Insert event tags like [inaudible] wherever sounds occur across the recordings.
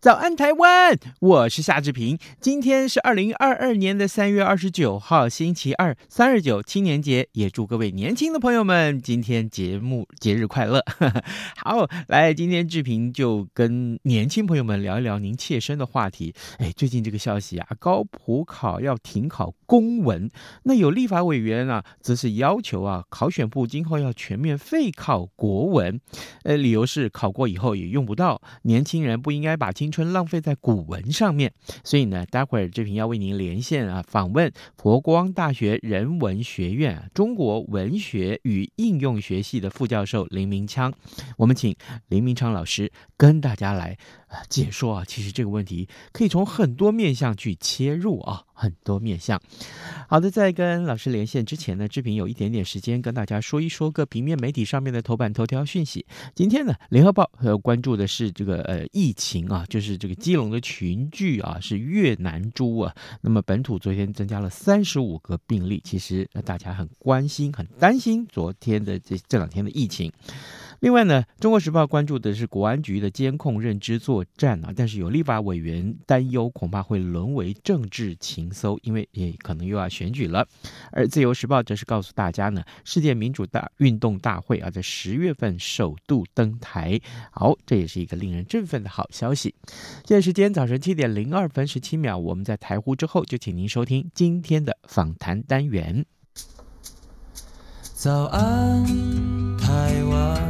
早安，台湾！我是夏志平。今天是二零二二年的三月二十九号，星期二，三二九青年节，也祝各位年轻的朋友们今天节目节日快乐。[laughs] 好，来，今天志平就跟年轻朋友们聊一聊您切身的话题。哎，最近这个消息啊，高普考要停考公文，那有立法委员啊，则是要求啊，考选部今后要全面废考国文。呃，理由是考过以后也用不到，年轻人不应该把青春浪费在古文上面，所以呢，待会儿志平要为您连线啊，访问佛光大学人文学院中国文学与应用学系的副教授林明昌，我们请林明昌老师跟大家来。解说啊，其实这个问题可以从很多面向去切入啊，很多面向。好的，在跟老师连线之前呢，志平有一点点时间跟大家说一说各平面媒体上面的头版头条讯息。今天呢，联合报呃关注的是这个呃疫情啊，就是这个基隆的群聚啊，是越南猪啊。那么本土昨天增加了三十五个病例，其实大家很关心、很担心昨天的这这两天的疫情。另外呢，《中国时报》关注的是国安局的监控认知作战啊，但是有立法委员担忧，恐怕会沦为政治情搜，因为也可能又要选举了。而《自由时报》则是告诉大家呢，世界民主大运动大会啊，在十月份首度登台，好，这也是一个令人振奋的好消息。现在时间早晨七点零二分十七秒，我们在台呼之后，就请您收听今天的访谈单元。早安，台湾。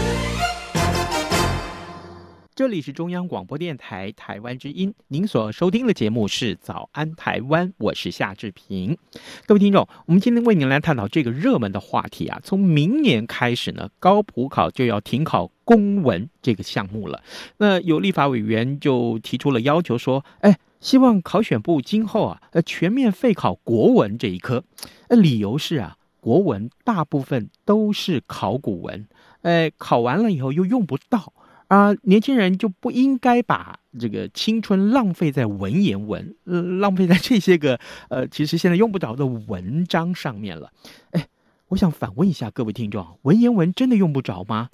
这里是中央广播电台台湾之音，您所收听的节目是《早安台湾》，我是夏志平。各位听众，我们今天为您来探讨这个热门的话题啊。从明年开始呢，高普考就要停考公文这个项目了。那有立法委员就提出了要求，说：“哎，希望考选部今后啊，呃，全面废考国文这一科。呃，理由是啊，国文大部分都是考古文，哎，考完了以后又用不到。”啊，年轻人就不应该把这个青春浪费在文言文，呃，浪费在这些个呃，其实现在用不着的文章上面了。哎。我想反问一下各位听众，文言文真的用不着吗？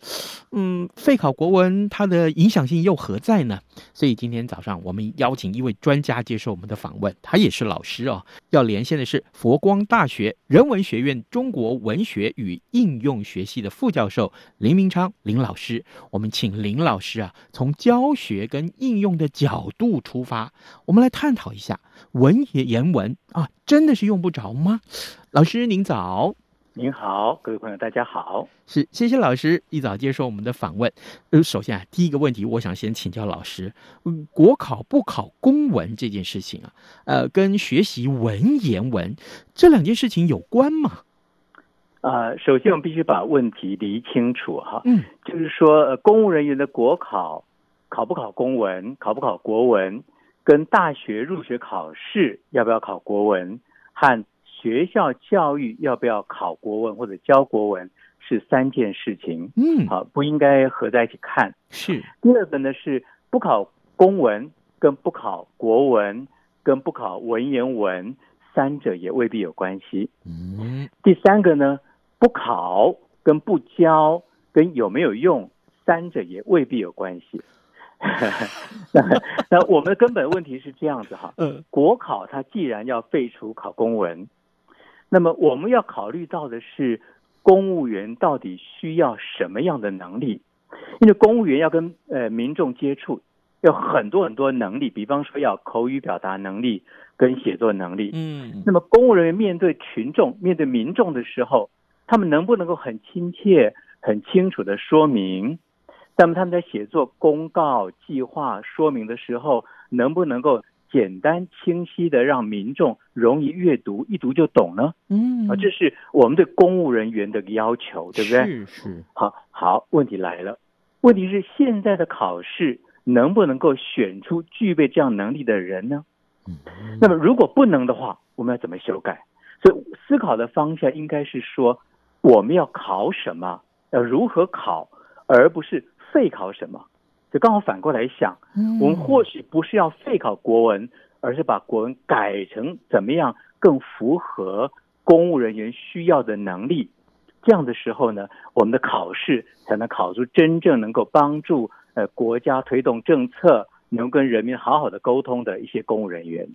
嗯，废考国文它的影响性又何在呢？所以今天早上我们邀请一位专家接受我们的访问，他也是老师哦。要连线的是佛光大学人文学院中国文学与应用学系的副教授林明昌林老师。我们请林老师啊，从教学跟应用的角度出发，我们来探讨一下文言文啊，真的是用不着吗？老师您早。您好，各位朋友，大家好。是，谢谢老师一早接受我们的访问。呃，首先啊，第一个问题，我想先请教老师，嗯，国考不考公文这件事情啊，呃，跟学习文言文这两件事情有关吗？呃，首先我们必须把问题理清楚哈。嗯，就是说，呃，公务人员的国考考不考公文，考不考国文，跟大学入学考试要不要考国文和学校教育要不要考国文或者教国文是三件事情，嗯，好，不应该合在一起看。是第二个呢，是不考公文跟不考国文跟不考文言文三者也未必有关系。嗯，第三个呢，不考跟不教跟有没有用三者也未必有关系。[laughs] [laughs] 那那我们的根本问题是这样子哈，嗯，国考它既然要废除考公文。那么我们要考虑到的是，公务员到底需要什么样的能力？因为公务员要跟呃民众接触，有很多很多能力，比方说要口语表达能力跟写作能力。嗯，那么公务人员面对群众、面对民众的时候，他们能不能够很亲切、很清楚的说明？那么他们在写作公告、计划、说明的时候，能不能够简单清晰的让民众容易阅读，一读就懂呢？嗯，啊，这是我们对公务人员的要求，对不对？是是。好，好，问题来了，问题是现在的考试能不能够选出具备这样能力的人呢？嗯，那么如果不能的话，我们要怎么修改？所以思考的方向应该是说，我们要考什么，要如何考，而不是废考什么。就刚好反过来想，我们或许不是要废考国文，而是把国文改成怎么样更符合公务人员需要的能力。这样的时候呢，我们的考试才能考出真正能够帮助呃国家推动政策，能跟人民好好的沟通的一些公务人员。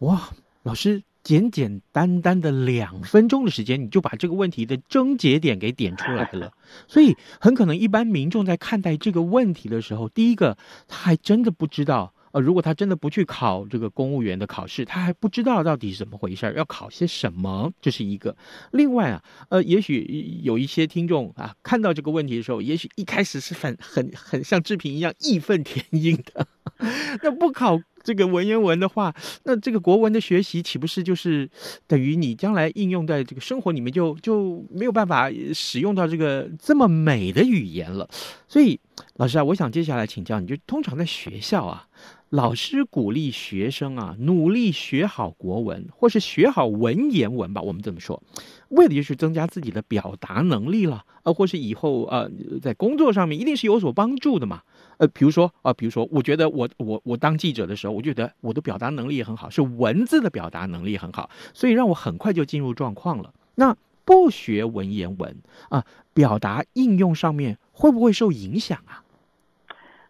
哇，老师。简简单单的两分钟的时间，你就把这个问题的症结点给点出来了。[laughs] 所以很可能一般民众在看待这个问题的时候，第一个他还真的不知道，呃，如果他真的不去考这个公务员的考试，他还不知道到底是怎么回事，要考些什么，这是一个。另外啊，呃，也许有一些听众啊，看到这个问题的时候，也许一开始是很很很像志平一样义愤填膺的，[laughs] 那不考。这个文言文的话，那这个国文的学习岂不是就是等于你将来应用在这个生活里面就就没有办法使用到这个这么美的语言了？所以，老师啊，我想接下来请教你，就通常在学校啊，老师鼓励学生啊努力学好国文，或是学好文言文吧，我们这么说。为的就是增加自己的表达能力了，呃，或是以后呃在工作上面一定是有所帮助的嘛，呃，比如说啊、呃，比如说，我觉得我我我当记者的时候，我觉得我的表达能力也很好，是文字的表达能力很好，所以让我很快就进入状况了。那不学文言文啊、呃，表达应用上面会不会受影响啊？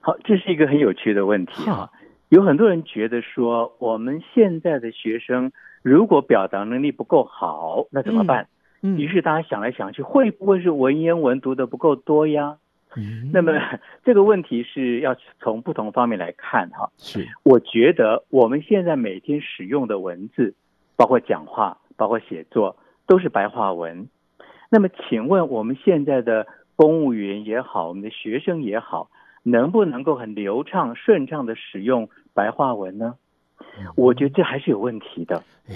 好，这是一个很有趣的问题啊。有很多人觉得说，我们现在的学生。如果表达能力不够好，那怎么办？嗯，嗯，于是大家想来想去，会不会是文言文读的不够多呀？嗯，那么这个问题是要从不同方面来看哈。是，我觉得我们现在每天使用的文字，包括讲话，包括写作，都是白话文。那么，请问我们现在的公务员也好，我们的学生也好，能不能够很流畅、顺畅的使用白话文呢？我觉得这还是有问题的。哎，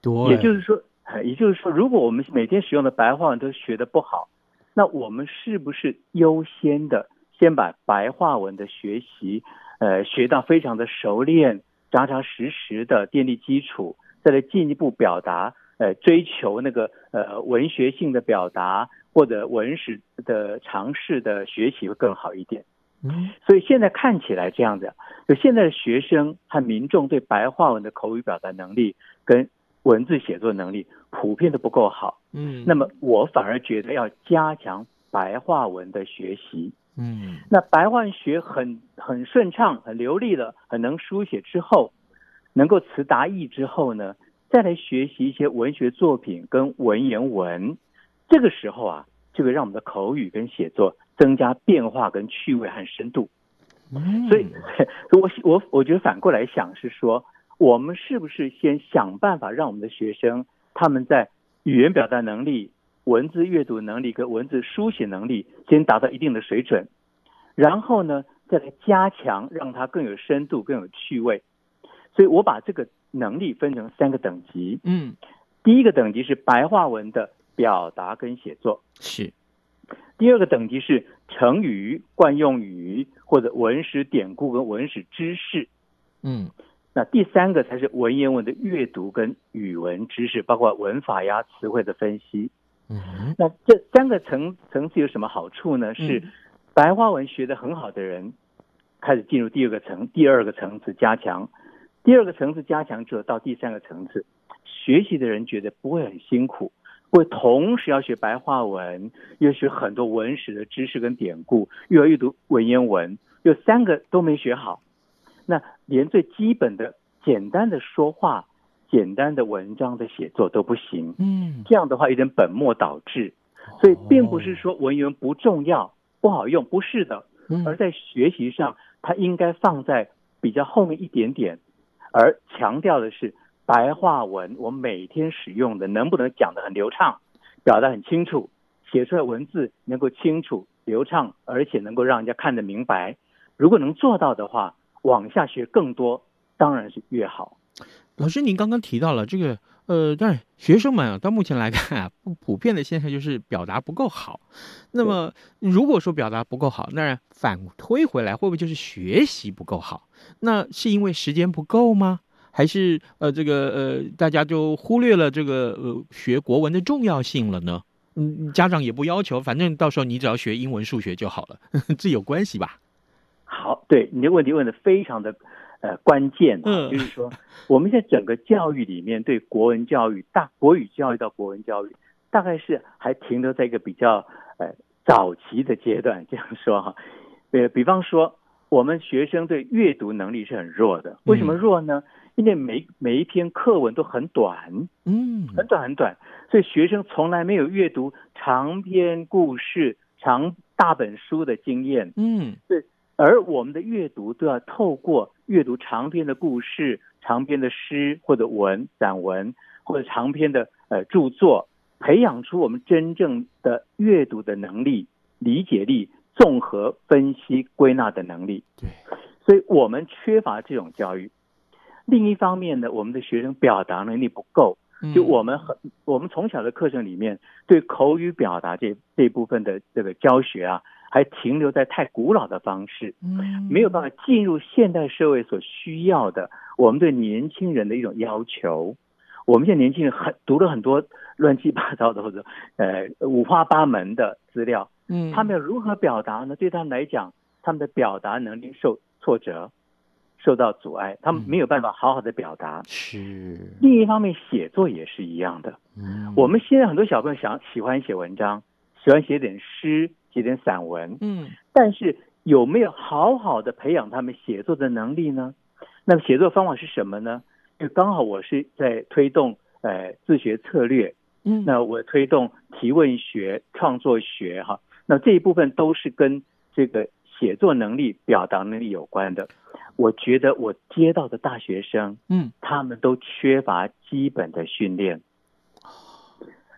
多，也就是说，也就是说，如果我们每天使用的白话文都学的不好，那我们是不是优先的先把白话文的学习，呃，学到非常的熟练、扎扎实实的奠定基础，再来进一步表达，呃，追求那个呃文学性的表达或者文史的尝试的学习会更好一点。嗯，所以现在看起来这样子，就现在的学生和民众对白话文的口语表达能力跟文字写作能力普遍都不够好。嗯，那么我反而觉得要加强白话文的学习。嗯，那白话文学很很顺畅、很流利的，很能书写之后，能够词达意之后呢，再来学习一些文学作品跟文言文，这个时候啊，就会让我们的口语跟写作。增加变化跟趣味和深度，所以，[laughs] 我我我觉得反过来想是说，我们是不是先想办法让我们的学生他们在语言表达能力、文字阅读能力跟文字书写能力先达到一定的水准，然后呢，再来加强，让它更有深度、更有趣味。所以我把这个能力分成三个等级。嗯，第一个等级是白话文的表达跟写作，是。第二个等级是成语、惯用语或者文史典故跟文史知识，嗯，那第三个才是文言文的阅读跟语文知识，包括文法呀、词汇的分析。嗯，那这三个层层次有什么好处呢？是白话文学的很好的人开始进入第二个层，第二个层次加强，第二个层次加强之后到第三个层次，学习的人觉得不会很辛苦。会同时要学白话文，又学很多文史的知识跟典故，又要阅读文言文，又三个都没学好，那连最基本的简单的说话、简单的文章的写作都不行。嗯，这样的话有点本末倒置。所以并不是说文言文不重要，不好用，不是的。而在学习上，它应该放在比较后面一点点，而强调的是白话文，我每天使用的能不能讲得很流畅，表达很清楚，写出来文字能够清楚流畅，而且能够让人家看得明白。如果能做到的话，往下学更多，当然是越好。老师，您刚刚提到了这个。呃，当然，学生们啊，到目前来看啊，普遍的现象就是表达不够好。那么，如果说表达不够好，那反推回来会不会就是学习不够好？那是因为时间不够吗？还是呃，这个呃，大家就忽略了这个呃学国文的重要性了呢？嗯，家长也不要求，反正到时候你只要学英文、数学就好了，[laughs] 这有关系吧？好，对，你的问题问的非常的。呃，关键啊，就是说，我们在整个教育里面，对国文教育、大国语教育到国文教育，大概是还停留在一个比较呃早期的阶段。这样说哈，呃，[laughs] 比方说，我们学生对阅读能力是很弱的。为什么弱呢？因为每每一篇课文都很短，嗯，很短很短，所以学生从来没有阅读长篇故事、长大本书的经验，嗯，对。而我们的阅读都要透过阅读长篇的故事、长篇的诗或者文、散文或者长篇的呃著作，培养出我们真正的阅读的能力、理解力、综合分析、归纳的能力。对，所以我们缺乏这种教育。另一方面呢，我们的学生表达能力不够，就我们很我们从小的课程里面对口语表达这这部分的这个教学啊。还停留在太古老的方式，没有办法进入现代社会所需要的我们对年轻人的一种要求。我们现在年轻人很读了很多乱七八糟的或者呃五花八门的资料，嗯，他们要如何表达呢？对他们来讲，他们的表达能力受挫折，受到阻碍，他们没有办法好好的表达。是另一方面，写作也是一样的。嗯，我们现在很多小朋友想喜欢写文章，喜欢写点诗。写点散文，嗯，但是有没有好好的培养他们写作的能力呢？那么写作方法是什么呢？就刚好我是在推动呃自学策略，嗯，那我推动提问学、创作学哈，那这一部分都是跟这个写作能力、表达能力有关的。我觉得我接到的大学生，嗯，他们都缺乏基本的训练。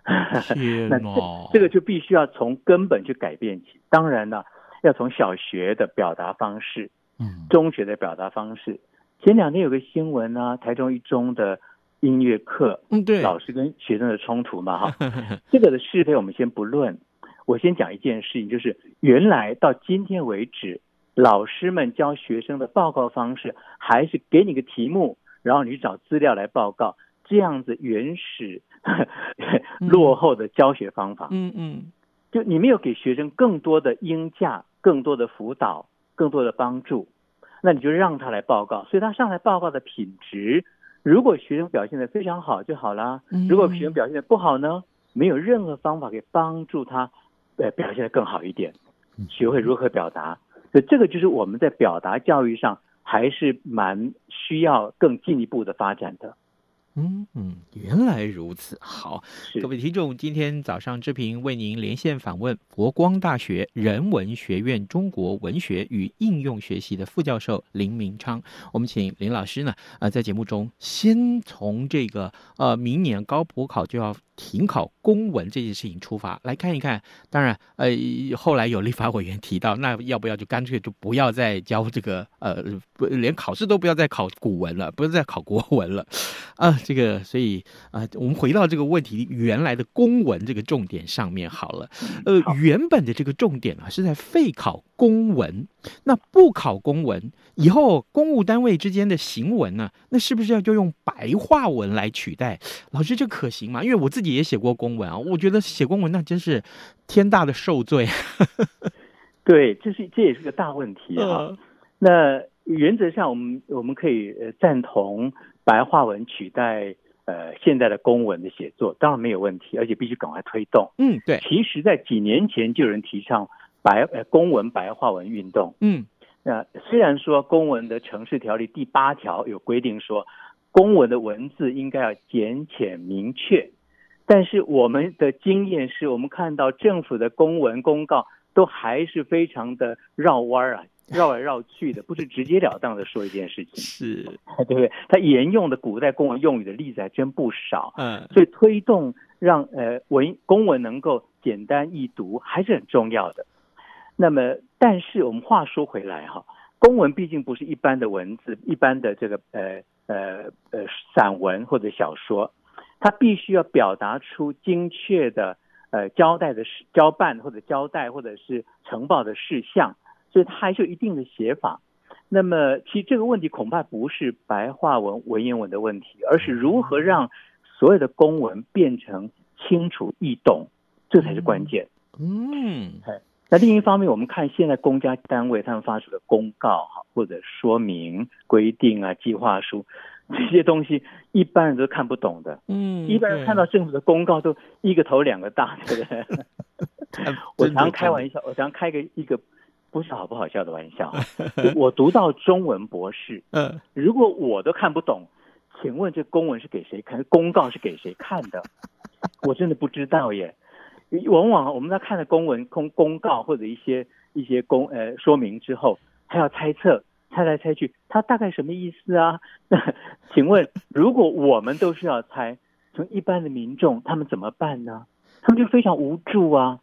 [laughs] 那这这个就必须要从根本去改变起。当然了，要从小学的表达方式，嗯，中学的表达方式。前两天有个新闻啊，台中一中的音乐课，嗯，对，老师跟学生的冲突嘛，哈，[laughs] 这个的是非我们先不论。我先讲一件事情，就是原来到今天为止，老师们教学生的报告方式，还是给你个题目，然后你去找资料来报告。这样子原始落后的教学方法，嗯嗯，就你没有给学生更多的应价、更多的辅导、更多的帮助，那你就让他来报告。所以他上来报告的品质，如果学生表现的非常好就好啦。如果学生表现的不好呢，没有任何方法可以帮助他呃表现的更好一点，学会如何表达。所以这个就是我们在表达教育上还是蛮需要更进一步的发展的。嗯嗯，原来如此。好，各位听众，今天早上志平为您连线访问佛光大学人文学院中国文学与应用学系的副教授林明昌。我们请林老师呢，呃，在节目中先从这个呃，明年高普考就要停考公文这件事情出发来看一看。当然，呃，后来有立法委员提到，那要不要就干脆就不要再教这个呃，不连考试都不要再考古文了，不要再考国文了，啊。这个，所以啊、呃，我们回到这个问题原来的公文这个重点上面好了。呃，原本的这个重点啊是在废考公文，那不考公文以后，公务单位之间的行文呢，那是不是要就用白话文来取代？老师，这可行吗？因为我自己也写过公文啊，我觉得写公文那真是天大的受罪。[laughs] 对，这是这也是个大问题啊。呃、那原则上，我们我们可以呃赞同。白话文取代呃现在的公文的写作，当然没有问题，而且必须赶快推动。嗯，对。其实，在几年前就有人提倡白呃公文白话文运动。嗯，那、呃、虽然说公文的城市条例第八条有规定说，公文的文字应该要简浅明确，但是我们的经验是我们看到政府的公文公告都还是非常的绕弯啊，绕来绕去的，不是直截了当的说一件事情，[laughs] 是，[laughs] 对不对？他沿用的古代公文用语的例子还真不少，嗯，所以推动让呃文公文能够简单易读还是很重要的。那么，但是我们话说回来哈，公文毕竟不是一般的文字，一般的这个呃呃呃散文或者小说，它必须要表达出精确的。呃，交代的事、交办或者交代或者是呈报的事项，所以它还是有一定的写法。那么，其实这个问题恐怕不是白话文、文言文的问题，而是如何让所有的公文变成清楚易懂，这才是关键。嗯，那另一方面，我们看现在公家单位他们发出的公告哈，或者说明、规定啊、计划书。这些东西一般人都看不懂的，嗯，一般人看到政府的公告都一个头两个大，[laughs] 对不对？我常开玩笑，我常开个一个不是好不好笑的玩笑。[laughs] 我读到中文博士，嗯，如果我都看不懂，请问这公文是给谁看？公告是给谁看的？我真的不知道耶。往往我们在看了公文、公公告或者一些一些公呃说明之后，还要猜测。猜来猜去，他大概什么意思啊？那 [laughs] 请问，如果我们都是要猜，从一般的民众，他们怎么办呢？他们就非常无助啊，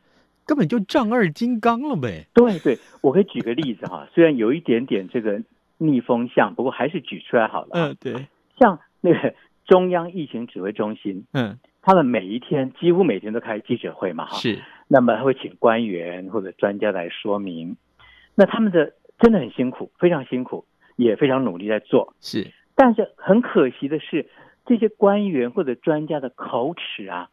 根本就丈二金刚了呗。对对，我可以举个例子哈，[laughs] 虽然有一点点这个逆风向，不过还是举出来好了。嗯，对，像那个中央疫情指挥中心，嗯，他们每一天几乎每天都开记者会嘛，哈，是。那么会请官员或者专家来说明，那他们的。真的很辛苦，非常辛苦，也非常努力在做。是，但是很可惜的是，这些官员或者专家的口齿啊，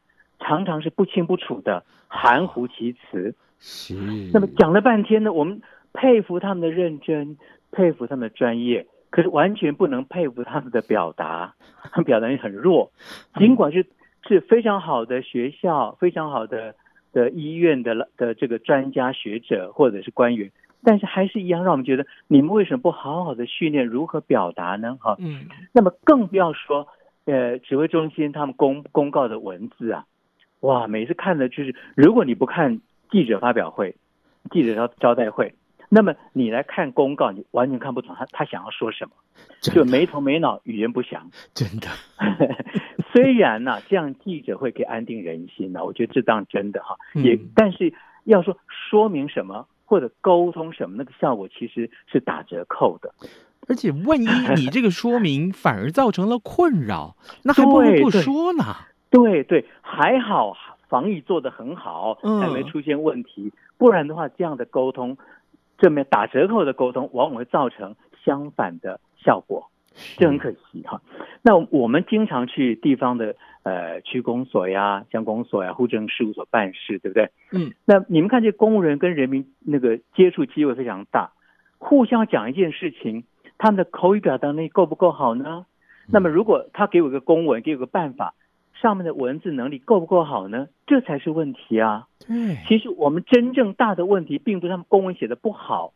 常常是不清不楚的，含糊其辞。是。那么讲了半天呢，我们佩服他们的认真，佩服他们的专业，可是完全不能佩服他们的表达，[laughs] 表达也很弱。尽管是是非常好的学校，非常好的的医院的的这个专家学者或者是官员。但是还是一样，让我们觉得你们为什么不好好的训练如何表达呢？哈，嗯，那么更不要说，呃，指挥中心他们公公告的文字啊，哇，每次看的就是，如果你不看记者发表会、记者招招待会，那么你来看公告，你完全看不懂他他想要说什么，就没头没脑，语言不详，真的。[laughs] 虽然呢、啊，这样记者会可以安定人心呢、啊，我觉得这当真的哈，也、嗯、但是要说说明什么。或者沟通什么，那个效果其实是打折扣的。而且，万一你这个说明反而造成了困扰，[laughs] 那还不如不说呢。对对，还好防疫做得很好，才没出现问题。嗯、不然的话，这样的沟通，这面打折扣的沟通，往往会造成相反的效果。这很可惜哈。那我们经常去地方的呃区公所呀、乡公所呀、户政事务所办事，对不对？嗯。那你们看，这公务人跟人民那个接触机会非常大，互相讲一件事情，他们的口语表达能力够不够好呢？那么如果他给我一个公文，给我个办法，上面的文字能力够不够好呢？这才是问题啊。对。其实我们真正大的问题，并不是他们公文写的不好，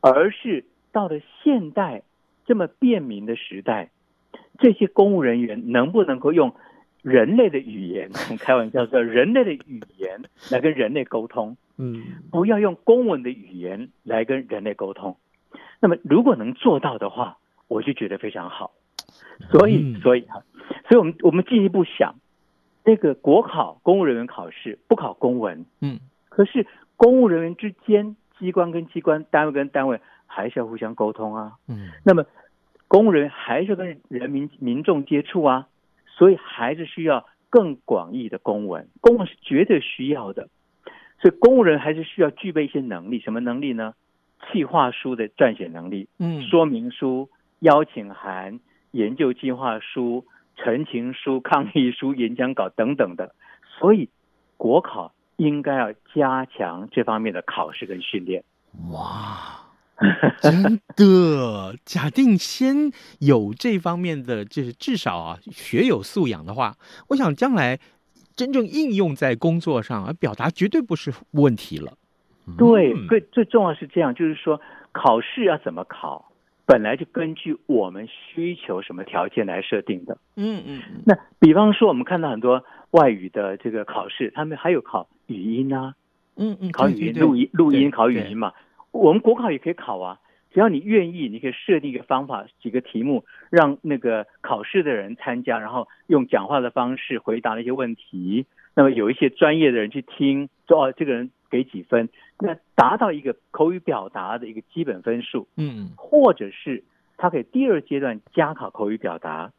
而是到了现代。这么便民的时代，这些公务人员能不能够用人类的语言，开玩笑说人类的语言来跟人类沟通？嗯，不要用公文的语言来跟人类沟通。那么如果能做到的话，我就觉得非常好。所以，所以哈，所以我们我们进一步想，这个国考公务人员考试不考公文，嗯，可是公务人员之间，机关跟机关，单位跟单位。还是要互相沟通啊，嗯，那么公务人员还是要跟人民民众接触啊，所以还是需要更广义的公文，公文是绝对需要的，所以公务人还是需要具备一些能力，什么能力呢？企划书的撰写能力，嗯，说明书、邀请函、研究计划书、陈情书、抗议书、演讲稿等等的，所以国考应该要加强这方面的考试跟训练。哇！真的，假定先有这方面的，就是至少啊，学有素养的话，我想将来真正应用在工作上，而表达绝对不是问题了。对，最最重要是这样，就是说考试要怎么考，本来就根据我们需求什么条件来设定的。嗯嗯。那比方说，我们看到很多外语的这个考试，他们还有考语音啊。嗯嗯，考语音录音录音考语音嘛。我们国考也可以考啊，只要你愿意，你可以设定一个方法，几个题目，让那个考试的人参加，然后用讲话的方式回答那些问题。那么有一些专业的人去听，说哦，这个人给几分，那达到一个口语表达的一个基本分数。嗯，或者是他可以第二阶段加考口语表达，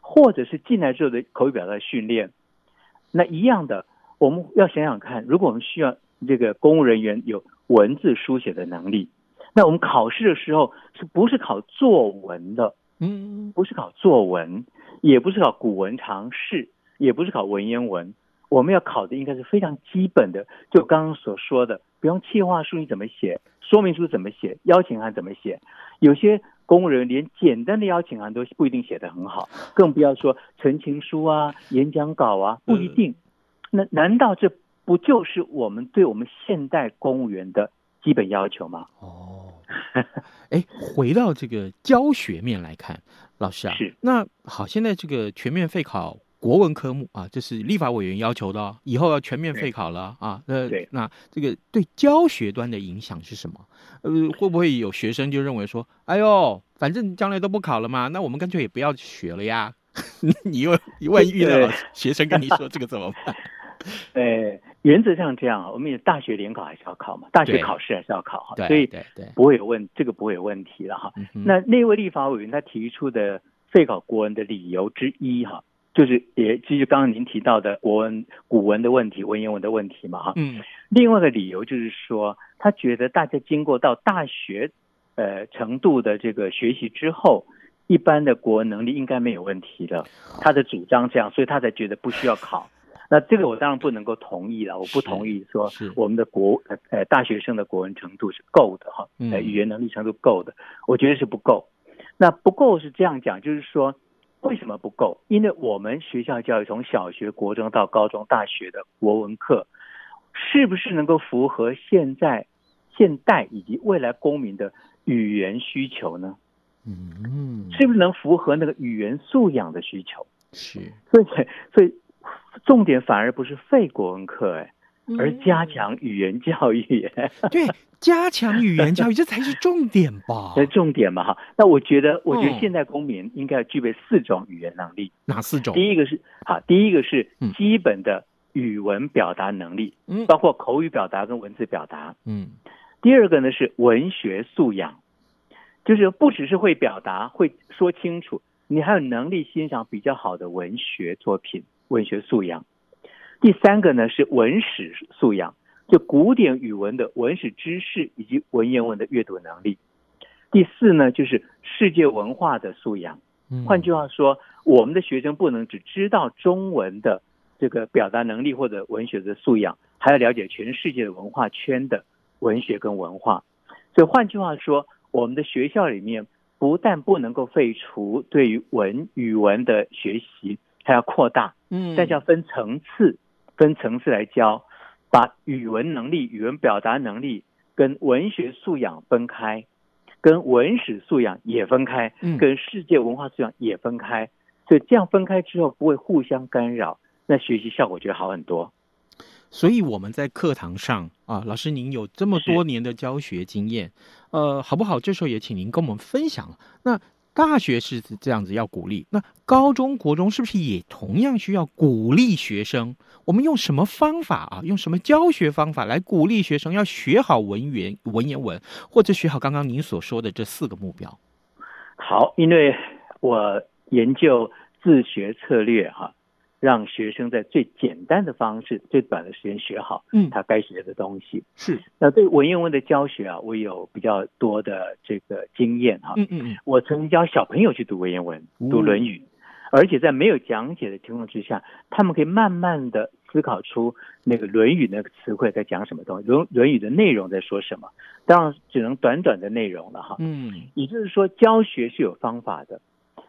或者是进来之后的口语表达训练。那一样的，我们要想想看，如果我们需要这个公务人员有文字书写的能力，那我们考试的时候是不是考作文的？嗯，不是考作文，也不是考古文常识，也不是考文言文。我们要考的应该是非常基本的，就刚刚所说的，比方企划书你怎么写，说明书怎么写，邀请函怎么写。有些公务人员连简单的邀请函都不一定写得很好，更不要说陈情书啊、[laughs] 演讲稿啊，不一定。那难道这不就是我们对我们现代公务员的基本要求吗？哦，哎，回到这个教学面来看，老师啊，[laughs] 是那好，现在这个全面废考。国文科目啊，这是立法委员要求的哦，以后要全面废考了啊。那那这个对教学端的影响是什么？呃，会不会有学生就认为说，哎呦，反正将来都不考了嘛，那我们干脆也不要学了呀？[laughs] 你又万一遇到学生跟你说这个怎么办？[laughs] 呃，原则上这样，我们也大学联考还是要考嘛，大学考试还是要考哈，所以不会有问这个不会有问题了哈。那那位立法委员他提出的废考国文的理由之一哈。就是也基于刚刚您提到的国文、古文的问题、文言文的问题嘛，哈。嗯。另外的理由就是说，他觉得大家经过到大学，呃程度的这个学习之后，一般的国文能力应该没有问题了。他的主张这样，所以他才觉得不需要考。[laughs] 那这个我当然不能够同意了，我不同意说我们的国呃大学生的国文程度是够的哈，呃语言能力程度够的，我觉得是不够。那不够是这样讲，就是说。为什么不够？因为我们学校教育从小学、国中到高中、大学的国文课，是不是能够符合现在、现代以及未来公民的语言需求呢？嗯，是不是能符合那个语言素养的需求？是，所以，所以重点反而不是废国文课，哎。而加强语言教育，[laughs] 对，加强语言教育，这才是重点吧？[laughs] 这重点嘛，哈。那我觉得，我觉得现在公民应该要具备四种语言能力。哪四种？第一个是好，第一个是基本的语文表达能力，嗯，包括口语表达跟文字表达，嗯。第二个呢是文学素养，就是不只是会表达、会说清楚，你还有能力欣赏比较好的文学作品，文学素养。第三个呢是文史素养，就古典语文的文史知识以及文言文的阅读能力。第四呢就是世界文化的素养。换句话说，我们的学生不能只知道中文的这个表达能力或者文学的素养，还要了解全世界的文化圈的文学跟文化。所以换句话说，我们的学校里面不但不能够废除对于文语文的学习，还要扩大，嗯，但是要分层次。分层次来教，把语文能力、语文表达能力跟文学素养分开，跟文史素养也分开，跟世界文化素养也分开。所以这样分开之后不会互相干扰，那学习效果就会好很多。所以我们在课堂上啊，老师您有这么多年的教学经验，呃，好不好？这时候也请您跟我们分享。那。大学是这样子要鼓励，那高中国中是不是也同样需要鼓励学生？我们用什么方法啊？用什么教学方法来鼓励学生要学好文言文言文，或者学好刚刚您所说的这四个目标？好，因为我研究自学策略哈。让学生在最简单的方式、最短的时间学好，嗯，他该学的东西。是。那对文言文的教学啊，我有比较多的这个经验哈。嗯嗯。我曾经教小朋友去读文言文，读《论语》，而且在没有讲解的情况之下，他们可以慢慢的思考出那个《论语》那个词汇在讲什么东西，《论论语》的内容在说什么。当然，只能短短的内容了哈。嗯。也就是说，教学是有方法的。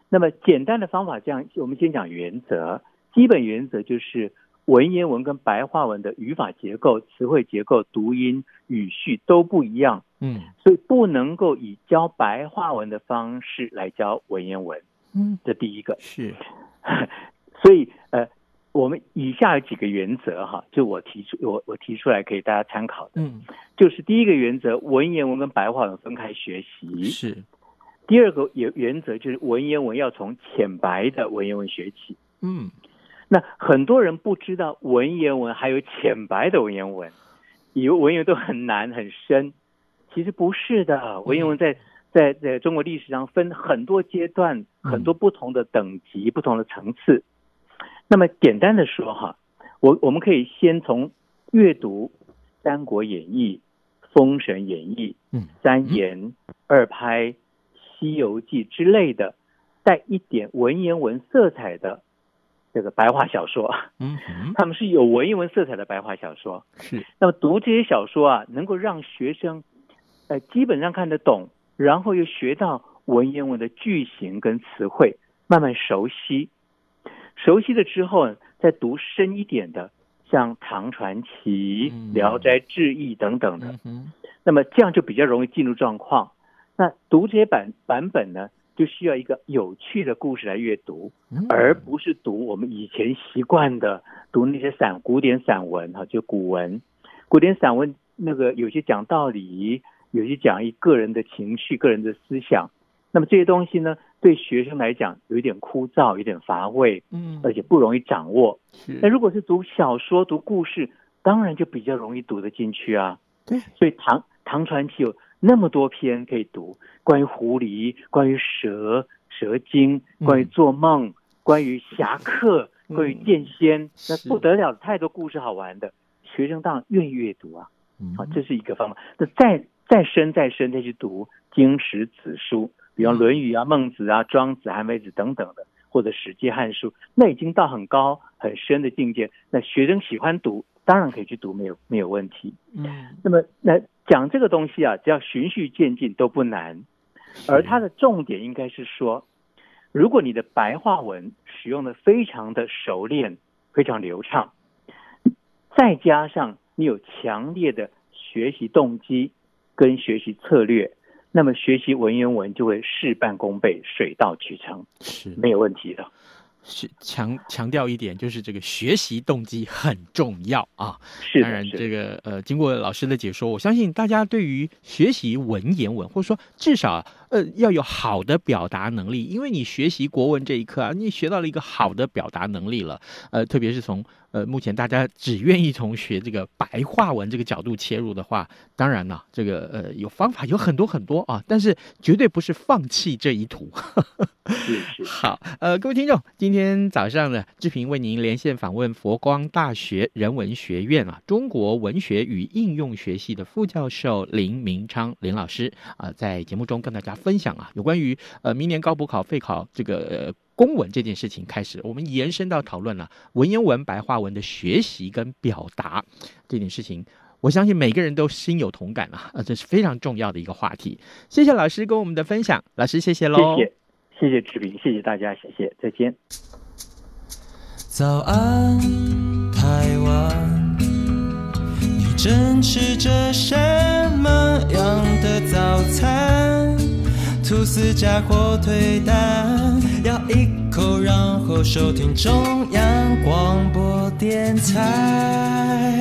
那么简单的方法，这样我们先讲原则。基本原则就是文言文跟白话文的语法结构、词汇结构、读音、语序都不一样，嗯，所以不能够以教白话文的方式来教文言文，嗯，这第一个是，[laughs] 所以呃，我们以下有几个原则哈，就我提出我我提出来给大家参考的。嗯，就是第一个原则，文言文跟白话文分开学习。是。第二个原原则就是文言文要从浅白的文言文学起。嗯。那很多人不知道文言文还有浅白的文言文，以为文言都很难很深，其实不是的。文言文在在在中国历史上分很多阶段，很多不同的等级、不同的层次。那么简单的说哈，我我们可以先从阅读《三国演义》《封神演义》嗯三言二拍《西游记》之类的带一点文言文色彩的。这个白话小说，嗯，他们是有文言文色彩的白话小说。是，那么读这些小说啊，能够让学生，呃，基本上看得懂，然后又学到文言文的句型跟词汇，慢慢熟悉。熟悉了之后，再读深一点的，像《唐传奇》《聊斋志异》等等的。嗯，那么这样就比较容易进入状况。那读这些版版本呢？就需要一个有趣的故事来阅读，而不是读我们以前习惯的读那些散古典散文哈，就古文。古典散文那个有些讲道理，有些讲一个人的情绪、个人的思想。那么这些东西呢，对学生来讲有一点枯燥，有点乏味，嗯，而且不容易掌握。那如果是读小说、读故事，当然就比较容易读得进去啊。对，所以唐唐传奇有。那么多篇可以读，关于狐狸，关于蛇，蛇精，关于做梦，嗯、关于侠客，关于剑仙，嗯、那不得了，太多故事好玩的，学生当然愿意阅读啊。好、啊，这是一个方法。那再再深再深再去读经史子书，比方《论语》啊、《孟子》啊、《庄子》、《韩非子》等等的，或者《史记》《汉书》，那已经到很高很深的境界。那学生喜欢读，当然可以去读，没有没有问题。嗯，那么那。讲这个东西啊，只要循序渐进都不难，而它的重点应该是说，如果你的白话文使用的非常的熟练、非常流畅，再加上你有强烈的学习动机跟学习策略，那么学习文言文就会事半功倍、水到渠成，是。没有问题的。是强强调一点，就是这个学习动机很重要啊。是，当然这个呃，经过老师的解说，我相信大家对于学习文言文，或者说至少呃要有好的表达能力，因为你学习国文这一课啊，你学到了一个好的表达能力了。呃，特别是从呃目前大家只愿意从学这个白话文这个角度切入的话，当然了，这个呃有方法有很多很多啊，但是绝对不是放弃这一途。[laughs] 好，呃，各位听众，今天早上呢，志平为您连线访问佛光大学人文学院啊中国文学与应用学系的副教授林明昌林老师啊、呃，在节目中跟大家分享啊，有关于呃明年高补考废考这个呃公文这件事情开始，我们延伸到讨论了文言文白话文的学习跟表达这件事情，我相信每个人都心有同感啊，呃，这是非常重要的一个话题。谢谢老师跟我们的分享，老师谢谢喽。谢谢。谢谢志平，谢谢大家，谢谢，再见。早安，台湾，你正吃着什么样的早餐？吐司加火腿蛋，咬一口，然后收听中央广播电台。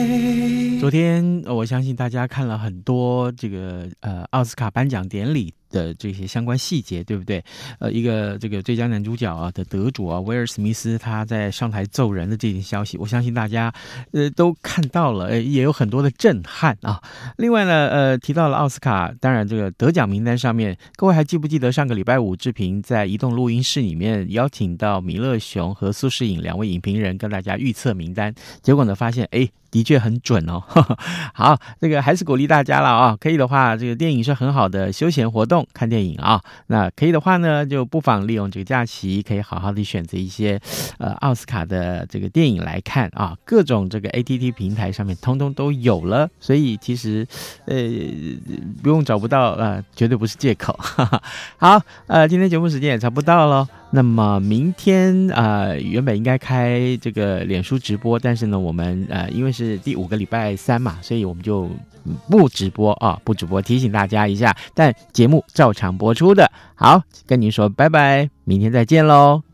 昨天，我相信大家看了很多这个呃奥斯卡颁奖典礼。的这些相关细节，对不对？呃，一个这个最佳男主角啊的得主啊，威尔史密斯他在上台揍人的这件消息，我相信大家呃都看到了，呃，也有很多的震撼啊。另外呢，呃，提到了奥斯卡，当然这个得奖名单上面，各位还记不记得上个礼拜五志平在移动录音室里面邀请到米勒熊和苏世颖两位影评人跟大家预测名单，结果呢发现，哎。的确很准哦，[laughs] 好，这个还是鼓励大家了啊，可以的话，这个电影是很好的休闲活动，看电影啊，那可以的话呢，就不妨利用这个假期，可以好好的选择一些呃奥斯卡的这个电影来看啊，各种这个 ATT 平台上面通通都有了，所以其实呃不用找不到呃，绝对不是借口。[laughs] 好，呃，今天节目时间也差不多了。那么明天啊、原本应该开这个脸书直播，但是呢，我们呃，因为是第五个礼拜三嘛，所以我们就不直播啊，不直播，提醒大家一下。但节目照常播出的。好，跟您说拜拜，明天再见喽。